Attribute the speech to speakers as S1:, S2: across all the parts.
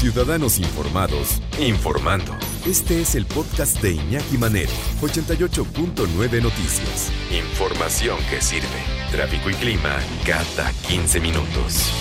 S1: Ciudadanos Informados, informando. Este es el podcast de Iñaki Manero, 88.9 Noticias. Información que sirve. Tráfico y clima cada 15 minutos.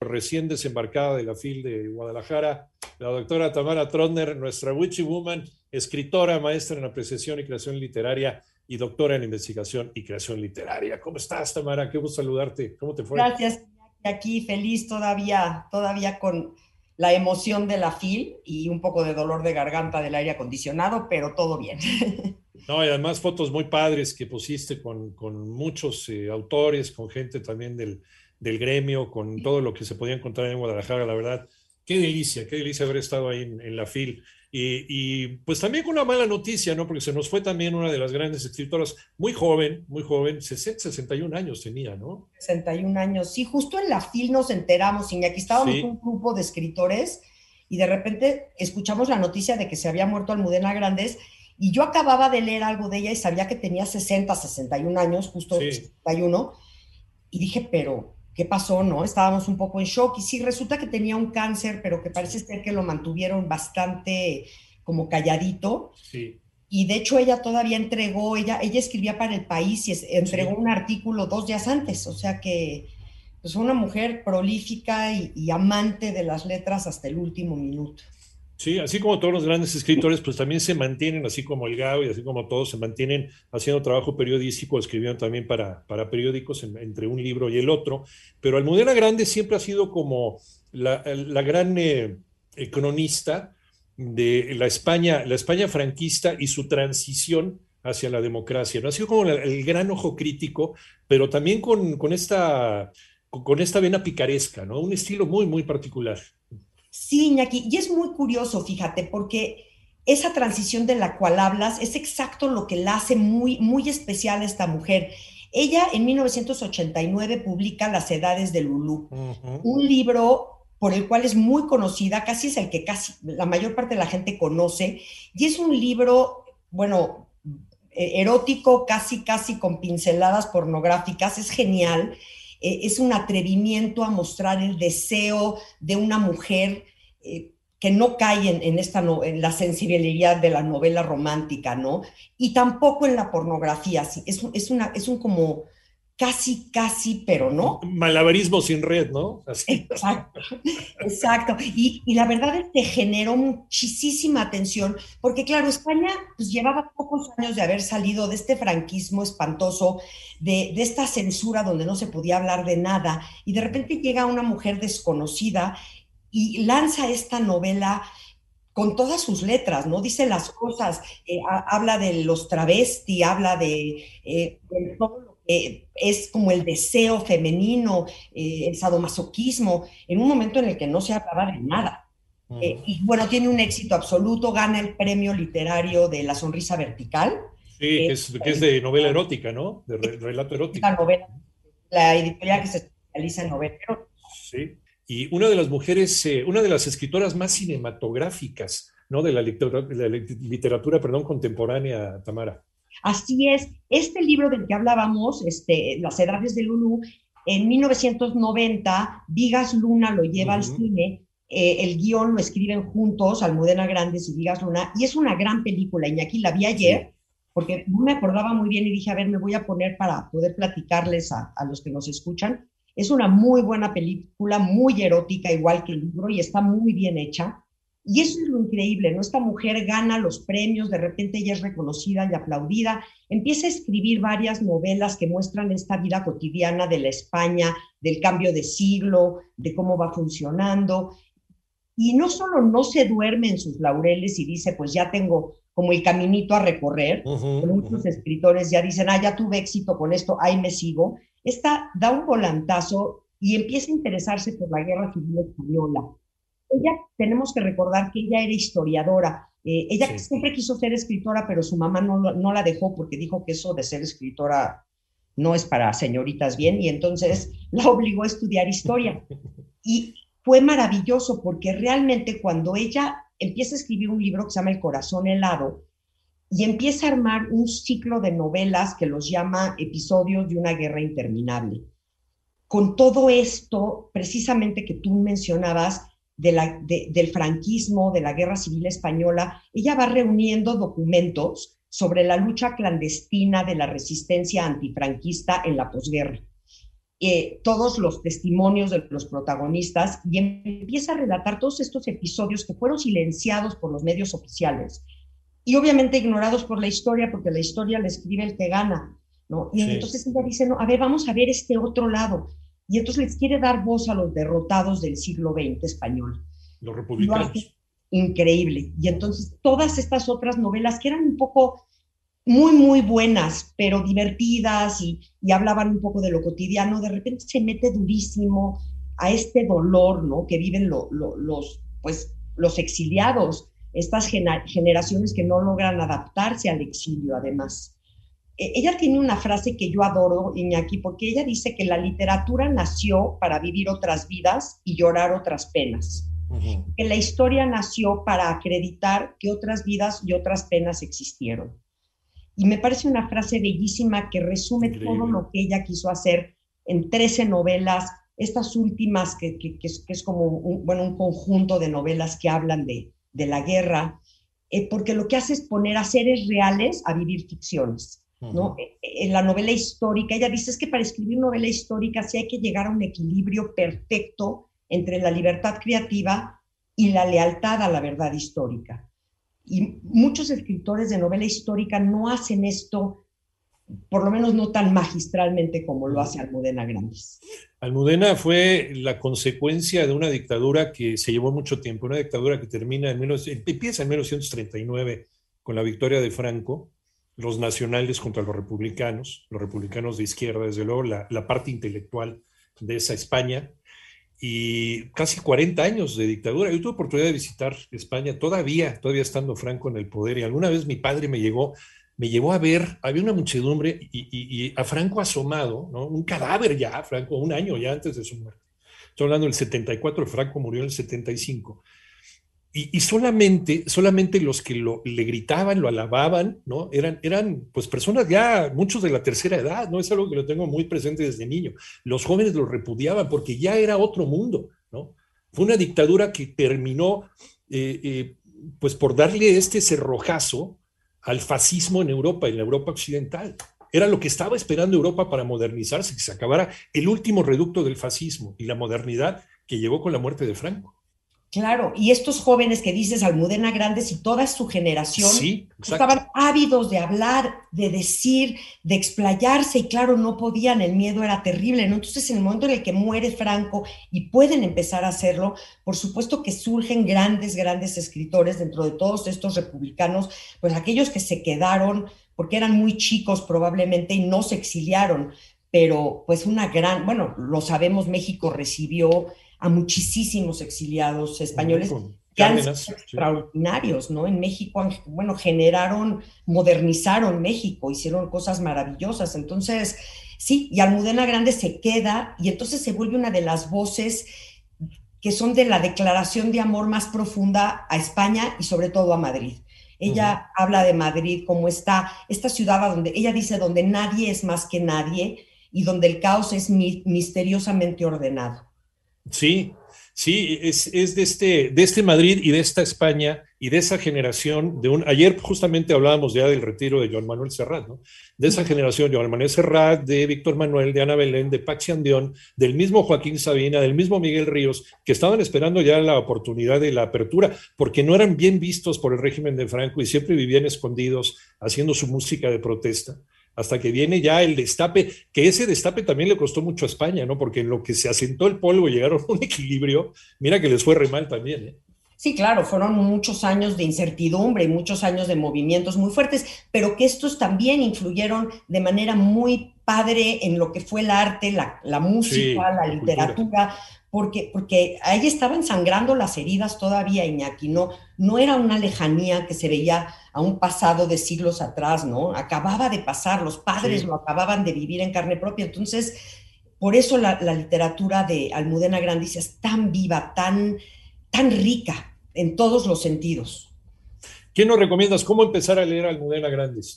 S2: Recién desembarcada de la FIL de Guadalajara, la doctora Tamara Trotner, nuestra Witchy Woman, escritora, maestra en apreciación y creación literaria y doctora en investigación y creación literaria. ¿Cómo estás, Tamara? Qué gusto saludarte. ¿Cómo te fue?
S3: Gracias, aquí feliz todavía, todavía con la emoción de la FIL y un poco de dolor de garganta del aire acondicionado, pero todo bien.
S2: No, y además fotos muy padres que pusiste con, con muchos eh, autores, con gente también del, del, gremio, con todo lo que se podía encontrar en Guadalajara, la verdad. Qué delicia, qué delicia haber estado ahí en, en la FIL. Y, pues también con una mala noticia, ¿no? Porque se nos fue también una de las grandes escritoras, muy joven, muy joven, 60, 61 años tenía, ¿no?
S3: 61 años, sí, justo en la FIL nos enteramos, y aquí estábamos un grupo de escritores y de repente escuchamos la noticia de que se había muerto Almudena Grandes y yo acababa de leer algo de ella y sabía que tenía 60, 61 años, justo 61, y dije, pero qué pasó, ¿no? Estábamos un poco en shock y sí, resulta que tenía un cáncer, pero que parece ser que lo mantuvieron bastante como calladito. Sí. Y de hecho ella todavía entregó, ella, ella escribía para el país y entregó un artículo dos días antes, o sea que pues una mujer prolífica y amante de las letras hasta el último minuto.
S2: Sí, así como todos los grandes escritores, pues también se mantienen, así como el Gao y así como todos, se mantienen haciendo trabajo periodístico, escribieron también para, para periódicos entre un libro y el otro, pero Almudena Grande siempre ha sido como la, gran eh, cronista de la España, la España franquista y su transición hacia la democracia, ¿no? Ha sido como el gran ojo crítico, pero también con, con, esta, con esta vena picaresca, ¿no? Un estilo muy, muy particular.
S3: Sí, Iñaki, y es muy curioso, fíjate, porque esa transición de la cual hablas es exacto lo que la hace muy, muy especial a esta mujer. Ella en 1989 publica Las Edades de Lulú, un libro por el cual es muy conocida, casi es el que casi la mayor parte de la gente conoce, y es un libro, bueno, e-, erótico, casi, casi con pinceladas pornográficas, es genial eh, es un atrevimiento a mostrar el deseo de una mujer eh, que no cae en, esta en la sensibilidad de la novela romántica, ¿no? Y tampoco en la pornografía, es, es, una, es un como casi, casi, pero no.
S2: Malabarismo sin red, ¿no?
S3: Exacto, exacto. Y, la verdad es que generó muchísima atención, porque claro, España pues llevaba pocos años de haber salido de este franquismo espantoso, de, de esta censura donde no se podía hablar de nada, y de repente llega una mujer desconocida y lanza esta novela con todas sus letras, ¿no? Dice las cosas, eh, habla de los travesti, habla de, eh, de todo eh, es como el deseo femenino, eh, el sadomasoquismo, en un momento en el que no se hablaba de nada. Eh, y bueno, tiene un éxito absoluto, gana el premio literario de La Sonrisa Vertical.
S2: Sí, que es, de novela erótica, ¿no? De relato erótico.
S3: La, novela, la editorial que se especializa en novela erótica.
S2: Sí, y una de las mujeres, una de las escritoras más cinematográficas, ¿no? De la literatura, la literatura perdón, contemporánea, Tamara.
S3: Así es, este libro del que hablábamos, este, Las Edades de Lulú, en 1990, Vigas Luna lo lleva al cine, eh, el guion lo escriben juntos, Almudena Grandes y Vigas Luna, y es una gran película, Iñaki, la vi ayer, porque no me acordaba muy bien y dije, a ver, me voy a poner para poder platicarles a, a los que nos escuchan. Es una muy buena película, muy erótica, igual que el libro, y está muy bien hecha. Y eso es lo increíble, ¿no? Esta mujer gana los premios, de repente ella es reconocida y aplaudida, empieza a escribir varias novelas que muestran esta vida cotidiana de la España, del cambio de siglo, de cómo va funcionando. Y no solo no se duerme en sus laureles y dice, pues ya tengo como el caminito a recorrer, muchos escritores ya dicen, ah, ya tuve éxito con esto, ahí me sigo. Esta da un volantazo y empieza a interesarse por la guerra civil española ella tenemos que recordar que ella era historiadora. Eh, ella siempre quiso ser escritora, pero su mamá no, no la dejó porque dijo que eso de ser escritora no es para señoritas bien y entonces la obligó a estudiar historia. Y fue maravilloso porque realmente cuando ella empieza a escribir un libro que se llama El corazón helado y empieza a armar un ciclo de novelas que los llama episodios de una guerra interminable con todo esto, precisamente que tú mencionabas, de la, del franquismo, de la guerra civil española, ella va reuniendo documentos sobre la lucha clandestina de la resistencia antifranquista en la posguerra. Eh, todos los testimonios de los protagonistas y empieza a relatar todos estos episodios que fueron silenciados por los medios oficiales y obviamente ignorados por la historia, porque la historia la escribe el que gana, ¿no? Y entonces ella dice, no, a ver, vamos a ver este otro lado. Y entonces les quiere dar voz a los derrotados del siglo XX español.
S2: Los republicanos.
S3: Increíble. Y entonces todas estas otras novelas que eran un poco muy, muy buenas, pero divertidas y, y hablaban un poco de lo cotidiano, de repente se mete durísimo a este dolor, ¿no? Que viven los, pues, los exiliados, estas generaciones que no logran adaptarse al exilio, además. E, ella tiene una frase que yo adoro, Iñaki, porque ella dice que la literatura nació para vivir otras vidas y llorar otras penas. Que la historia nació para acreditar que otras vidas y otras penas existieron. Y me parece una frase bellísima que resume todo lo que ella quiso hacer en 13 novelas, estas últimas que, que, es, como un, bueno, un conjunto de novelas que hablan de, de la guerra, eh, porque lo que hace es poner a seres reales a vivir ficciones. ¿No? Eh, en la novela histórica, ella dice es que para escribir novela histórica sí hay que llegar a un equilibrio perfecto entre la libertad creativa y la lealtad a la verdad histórica. Y muchos escritores de novela histórica no hacen esto, por lo menos no tan magistralmente como lo hace Almudena Grandes.
S2: Almudena fue la consecuencia de una dictadura que se llevó mucho tiempo, una dictadura que termina en empieza en 1939 con la victoria de Franco, los nacionales contra los republicanos, los republicanos de izquierda, desde luego la, parte intelectual de esa España, y casi 40 años de dictadura. Yo tuve oportunidad de visitar España todavía, todavía estando Franco en el poder, y alguna vez mi padre me llegó, me llevó a ver, había una muchedumbre y, a Franco asomado, ¿no? un cadáver ya, Franco, un año ya antes de su muerte. Estoy hablando del 74, Franco murió en el 75 y, solamente, solamente los que lo, le gritaban, lo alababan, ¿no? Eran, eran pues personas ya, muchos de la tercera edad, ¿no? Es algo que lo tengo muy presente desde niño. Los jóvenes lo repudiaban porque ya era otro mundo, ¿no? Fue una dictadura que terminó, eh, eh, pues por darle este cerrojazo al fascismo en Europa, en la Europa occidental. Era lo que estaba esperando Europa para modernizarse, que se acabara el último reducto del fascismo y la modernidad que llegó con la muerte de Franco.
S3: Claro, y estos jóvenes que dices, Almudena Grandes y toda su generación, estaban ávidos de hablar, de decir, de explayarse, y claro, no podían, el miedo era terrible, ¿no? Entonces, en el momento en el que muere Franco y pueden empezar a hacerlo, por supuesto que surgen grandes, grandes escritores dentro de todos estos republicanos, pues aquellos que se quedaron, porque eran muy chicos probablemente y no se exiliaron, pero pues una gran, bueno, lo sabemos, México recibió a muchísimos exiliados españoles que han sido extraordinarios, ¿no? En México, bueno, generaron, modernizaron México, hicieron cosas maravillosas. Entonces, sí, y Almudena Grande se queda y entonces se vuelve una de las voces que son de la declaración de amor más profunda a España y sobre todo a Madrid. Ella habla de Madrid como esta, esta ciudad donde ella dice donde nadie es más que nadie y donde el caos es misteriosamente ordenado.
S2: Sí, sí, es, de, este, de este Madrid y de esta España y de esa generación, de un, ayer justamente hablábamos ya del retiro de Joan Manuel Serrat, ¿no? De esa generación, Joan Manuel Serrat, de Víctor Manuel, de Ana Belén, de Paxi Andión, del mismo Joaquín Sabina, del mismo Miguel Ríos, que estaban esperando ya la oportunidad de la apertura, porque no eran bien vistos por el régimen de Franco y siempre vivían escondidos haciendo su música de protesta hasta que viene ya el destape, que ese destape también le costó mucho a España, ¿no? Porque en lo que se asentó el polvo llegaron a un equilibrio, mira que les fue re mal también, ¿eh?
S3: Sí, claro, fueron muchos años de incertidumbre y muchos años de movimientos muy fuertes, pero que estos también influyeron de manera muy padre en lo que fue el arte, la, música, la literatura, porque, porque ahí estaban sangrando las heridas todavía, Iñaki, no, no era una lejanía que se veía a un pasado de siglos atrás, ¿no? Acababa de pasar, los padres lo acababan de vivir en carne propia, entonces, por eso la, literatura de Almudena Grandicia es tan viva, tan, tan rica en todos los sentidos.
S2: ¿Qué nos recomiendas? ¿Cómo empezar a leer Almudena Grandes,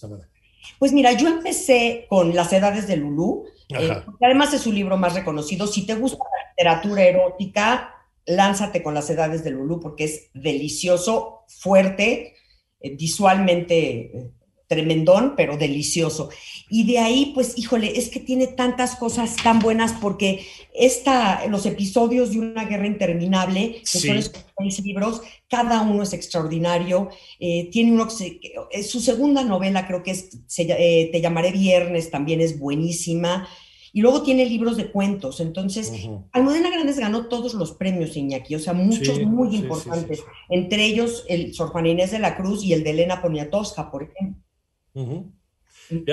S3: Pues mira, yo empecé con Las Edades de Lulú, Eh, además es su libro más reconocido. Si te gusta literatura erótica, lánzate con las edades de Lulú porque es delicioso, fuerte, eh, visualmente eh, tremendón, pero delicioso. Y de ahí, pues, híjole, es que tiene tantas cosas tan buenas porque esta, los episodios de una guerra interminable, que son seis libros, cada uno es extraordinario. Eh, tiene uno que su segunda novela, creo que es Te llamaré viernes, también es buenísima. Y luego tiene libros de cuentos. Entonces, Almudena Grandes ganó todos los premios, Iñaki, o sea, muchos muy importantes. Entre ellos, el Sor Juan Inés de la Cruz y el de Elena Poniatowska, por ejemplo.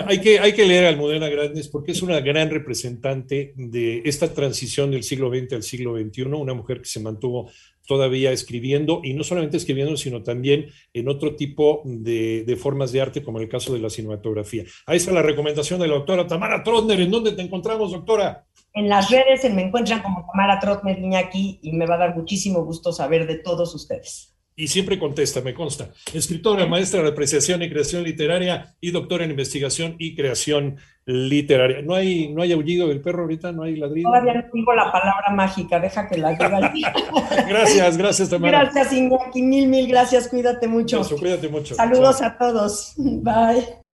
S2: Hay que, hay que leer a Almudena Grandes porque es una gran representante de esta transición del siglo XX al siglo XXI, una mujer que se mantuvo todavía escribiendo y no solamente escribiendo, sino también en otro tipo de, formas de arte, como en el caso de la cinematografía. Ahí está la recomendación de la doctora Tamara Trotner. ¿En dónde te encontramos, doctora?
S3: En las redes se me encuentran como Tamara Trotner Iñaki y me va a dar muchísimo gusto saber de todos ustedes
S2: y siempre contesta, me consta. Escritora, maestra de apreciación y creación literaria y doctora en investigación y creación literaria. ¿No hay, no hay aullido del perro ahorita? ¿No hay ladrido?
S3: Todavía no digo la palabra mágica, deja que la diga.
S2: gracias, gracias Tamara.
S3: Gracias Iñaki, mil, mil gracias, cuídate mucho.
S2: cuídate mucho.
S3: Saludos a todos, bye.